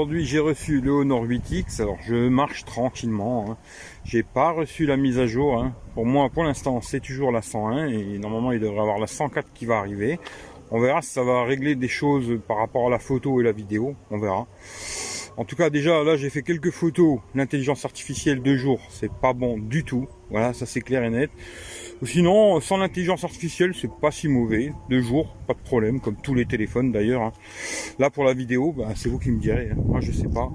aujourd'hui j'ai reçu le Honor 8X. Alors je marche tranquillement. Hein. J'ai pas reçu la mise à jour. Hein. Pour moi, pour l'instant, c'est toujours la 101 et normalement il devrait avoir la 104 qui va arriver. On verra si ça va régler des choses par rapport à la photo et la vidéo. On verra. En tout cas, déjà là, j'ai fait quelques photos. L'intelligence artificielle de jour, c'est pas bon du tout. Voilà, ça c'est clair et net. Sinon, sans l'intelligence artificielle, c'est pas si mauvais. De jour, pas de problème, comme tous les téléphones d'ailleurs. Hein. Là, pour la vidéo, bah, c'est vous qui me direz. Hein. Moi, je sais pas.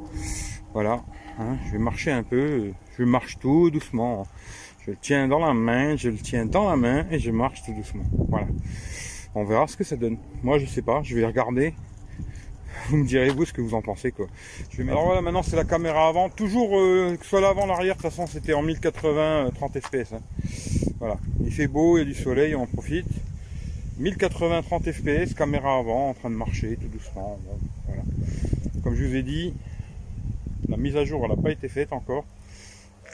Voilà. Hein. je vais marcher un peu. Je marche tout doucement. Je le tiens dans la main, je le tiens dans la main et je marche tout doucement. Voilà. On verra ce que ça donne. Moi, je sais pas. Je vais regarder. Vous me direz vous ce que vous en pensez quoi. Je vais Alors voilà, maintenant c'est la caméra avant. Toujours euh, que ce soit l'avant, l'arrière. De toute façon, c'était en 1080 30 fps. Voilà, il fait beau, il y a du soleil, on en profite. 1080 30 fps, caméra avant, en train de marcher tout doucement. voilà. Comme je vous ai dit, la mise à jour elle n'a pas été faite encore.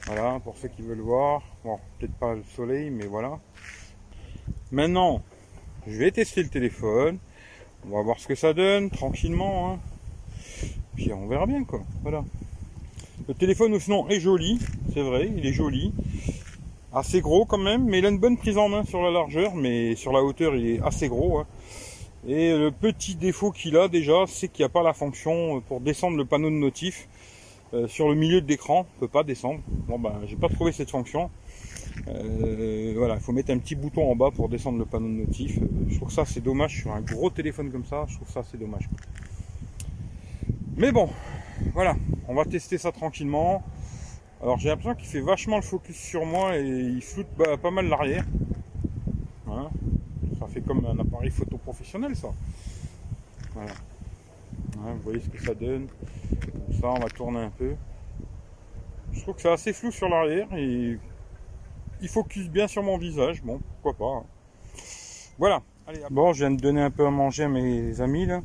Voilà, pour ceux qui veulent voir. Bon, peut-être pas le soleil, mais voilà. Maintenant, je vais tester le téléphone. On va voir ce que ça donne, tranquillement. Hein. Puis on verra bien quoi. Voilà. Le téléphone sinon est joli, c'est vrai, il est joli assez gros quand même, mais il a une bonne prise en main sur la largeur, mais sur la hauteur il est assez gros. Hein. Et le petit défaut qu'il a déjà, c'est qu'il n'y a pas la fonction pour descendre le panneau de notif euh, sur le milieu de l'écran, on peut pas descendre. Bon ben j'ai pas trouvé cette fonction. Euh, voilà, il faut mettre un petit bouton en bas pour descendre le panneau de notif. Euh, je trouve ça c'est dommage sur un gros téléphone comme ça, je trouve ça c'est dommage. Mais bon, voilà, on va tester ça tranquillement. Alors j'ai l'impression qu'il fait vachement le focus sur moi et il floute pas mal l'arrière. Ça fait comme un appareil photo professionnel ça. Voilà. Vous voyez ce que ça donne. ça on va tourner un peu. Je trouve que c'est assez flou sur l'arrière il focus bien sur mon visage. Bon, pourquoi pas. Hein. Voilà. bon, je viens de donner un peu à manger à mes amis là.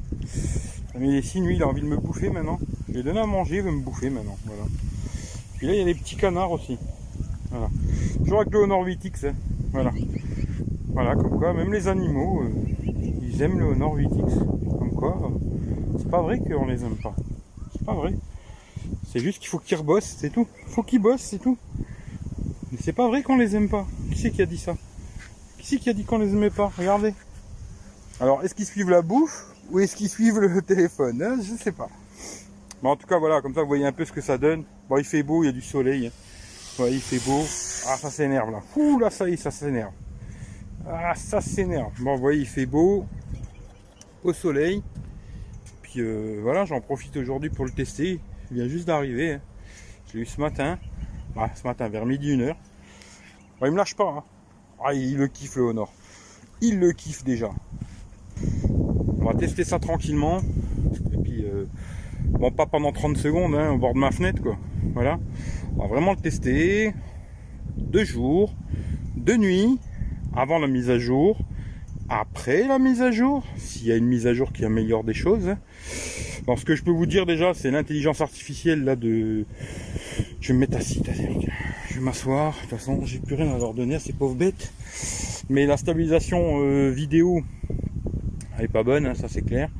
Les signes, lui, il a envie de me bouffer maintenant. Je lui ai donné à manger, il veut me bouffer maintenant. Voilà. Puis là, il y a des petits canards aussi. Voilà. Toujours avec le Honor 8X. Hein. Voilà. Voilà, comme quoi, même les animaux, euh, ils aiment le 8X. Comme quoi, euh, c'est pas vrai qu'on les aime pas. C'est pas vrai. C'est juste qu'il faut qu'ils rebossent, c'est tout. Faut qu'ils bossent, c'est tout. C'est pas vrai qu'on les aime pas. Qui c'est qui a dit ça? Qui c'est qui a dit qu'on les aimait pas? Regardez. Alors, est-ce qu'ils suivent la bouffe ou est-ce qu'ils suivent le téléphone hein? Je sais pas. Mais en tout cas, voilà, comme ça, vous voyez un peu ce que ça donne. Bon, il fait beau, il y a du soleil. Hein. il fait beau. Ah, ça s'énerve là. Ouh, là, ça y est, ça s'énerve. Ah, ça s'énerve. Bon, vous voyez, il fait beau. Au soleil. Puis euh, voilà, j'en profite aujourd'hui pour le tester. Il vient juste d'arriver. Hein. J'ai eu ce matin. Bah, ce matin, vers midi, une heure. Il me lâche pas. Hein. Ah, il le kiffe le Honor. Il le kiffe déjà. On va tester ça tranquillement. Et puis, euh, Bon, pas pendant 30 secondes, hein, au bord de ma fenêtre, quoi. Voilà. On va vraiment le tester. De jour, de nuit, avant la mise à jour, après la mise à jour, s'il y a une mise à jour qui améliore des choses. Bon, ce que je peux vous dire déjà, c'est l'intelligence artificielle là de. Je vais me mettre assis, Je vais m'asseoir. De toute façon, j'ai plus rien à leur donner à ces pauvres bêtes. Mais la stabilisation euh, vidéo, elle est pas bonne, hein, ça c'est clair.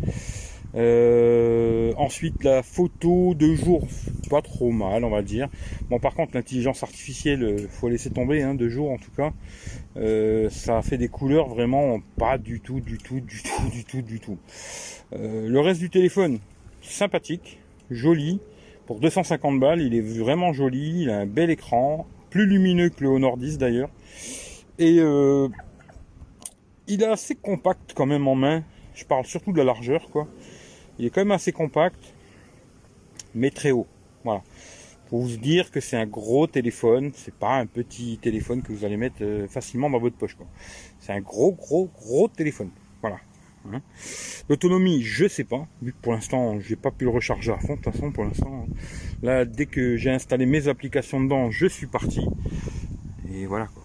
Euh, ensuite, la photo de jour, pas trop mal, on va dire. Bon, par contre, l'intelligence artificielle, euh, faut laisser tomber, hein, de jour en tout cas. Ça fait des couleurs vraiment pas du tout, du tout, du tout, du tout, du tout. le reste du téléphone, sympathique, joli. Pour 250 balles, il est vraiment joli. Il a un bel écran, plus lumineux que le Honor 10 d'ailleurs. Et il est assez compact quand même en main. Je parle surtout de la largeur, quoi. Il est quand même assez compact, mais très haut. Voilà. Pour vous dire que c'est un gros téléphone, c'est pas un petit téléphone que vous allez mettre euh, facilement dans votre poche. C'est un gros, gros, gros téléphone. Voilà. L'autonomie, je sais pas, vu que pour l'instant j'ai pas pu le recharger à fond. De toute façon, pour l'instant, là, dès que j'ai installé mes applications dedans, je suis parti. Et voilà quoi.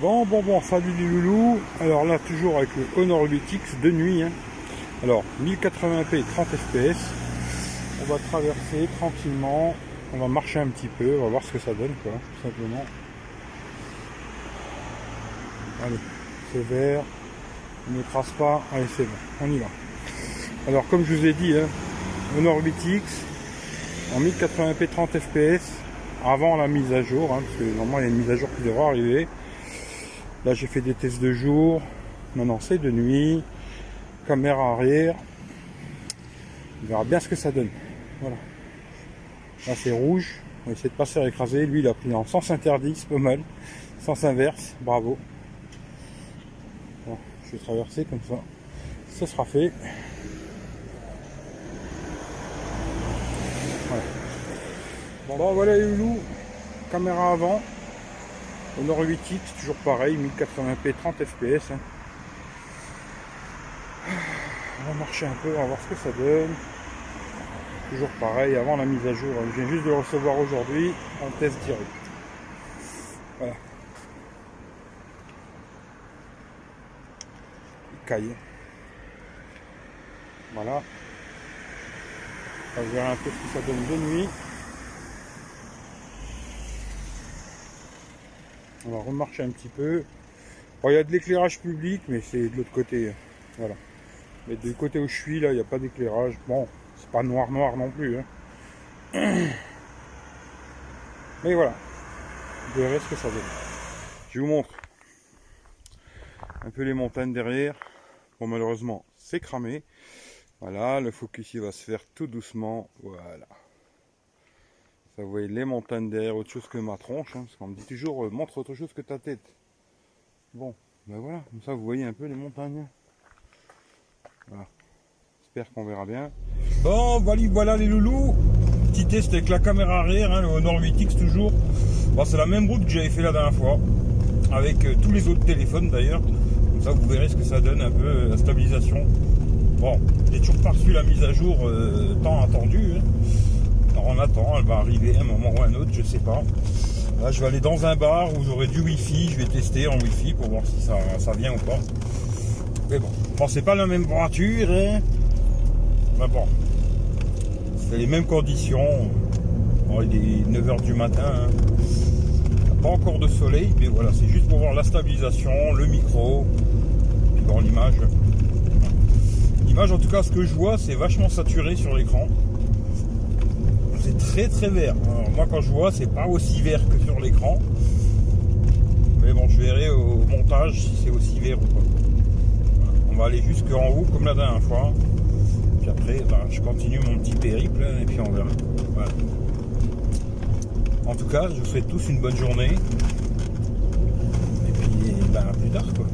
Bon, bon, bon, salut les loulous. Alors là, toujours avec le Honor 8X de nuit. Hein. Alors 1080p 30 fps. On va traverser tranquillement. On va marcher un petit peu. On va voir ce que ça donne quoi. Tout simplement. Allez, c'est vert. On ne pas. Allez c'est bon. On y va. Alors comme je vous ai dit, hein, Honor 8X, en 1080p 30 fps avant la mise à jour, hein, parce que normalement il y a une mise à jour qui devrait arriver. Là j'ai fait des tests de jour, non c'est de nuit, caméra arrière, on verra bien ce que ça donne. Voilà. Là c'est rouge, on va essayer de pas se faire écraser, lui il a pris en sens interdit, c'est pas mal, sens inverse, bravo. Je vais traverser comme ça, ça sera fait. Bon bah voilà les loulous, caméra avant, Honor 8X, toujours pareil, 1080p 30 fps. On va marcher un peu, on va voir ce que ça donne. Toujours pareil, avant la mise à jour, je viens juste de le recevoir aujourd'hui en test direct. Voilà. Voilà. On va voir un peu ce que ça donne de nuit. On va remarcher un petit peu. il y a de l'éclairage public, mais c'est de l'autre côté. Voilà. Mais du côté où je suis, là, il n'y a pas d'éclairage. Bon, c'est pas noir noir non plus. Hein. Mais voilà. Vous verrez ce que ça donne. Je vous montre un peu les montagnes derrière. Malheureusement, c'est cramé. Voilà, le focus il va se faire tout doucement. Voilà vous voyez les montagnes derrière, autre chose que ma tronche, hein, parce qu'on me dit toujours euh, montre autre chose que ta tête. Bon, ben voilà, comme ça vous voyez un peu les montagnes. Voilà. J'espère qu'on verra bien. Bon, voilà, voilà les loulous. Petit test avec la caméra arrière, hein, le Honor 8X toujours. C'est la même route que j'avais fait la dernière fois, avec euh, tous les autres téléphones d'ailleurs. Ça vous verrez ce que ça donne un peu euh, la stabilisation. Bon, j'ai toujours pas reçu la mise à jour tant attendue. Hein on attend, elle va arriver à un moment ou un autre, je sais pas. Là, je vais aller dans un bar où j'aurai du wifi, je vais tester en wifi pour voir si ça, vient ou pas. Mais bon, bon c'est pas la même température, hein. Mais bon, c'est les mêmes conditions. il est 9h du matin, hein. pas encore de soleil, mais voilà, c'est juste pour voir la stabilisation, le micro, l'image. L'image, en tout cas, ce que je vois, c'est vachement saturé sur l'écran très très vert. moi quand je vois c'est pas aussi vert que sur l'écran. Mais bon je verrai au montage si c'est aussi vert ou pas. On va aller jusqu'en haut comme la dernière fois. Puis après ben, je continue mon petit périple et puis on verra. En tout cas je vous souhaite tous une bonne journée. Et puis ben, à plus tard quoi.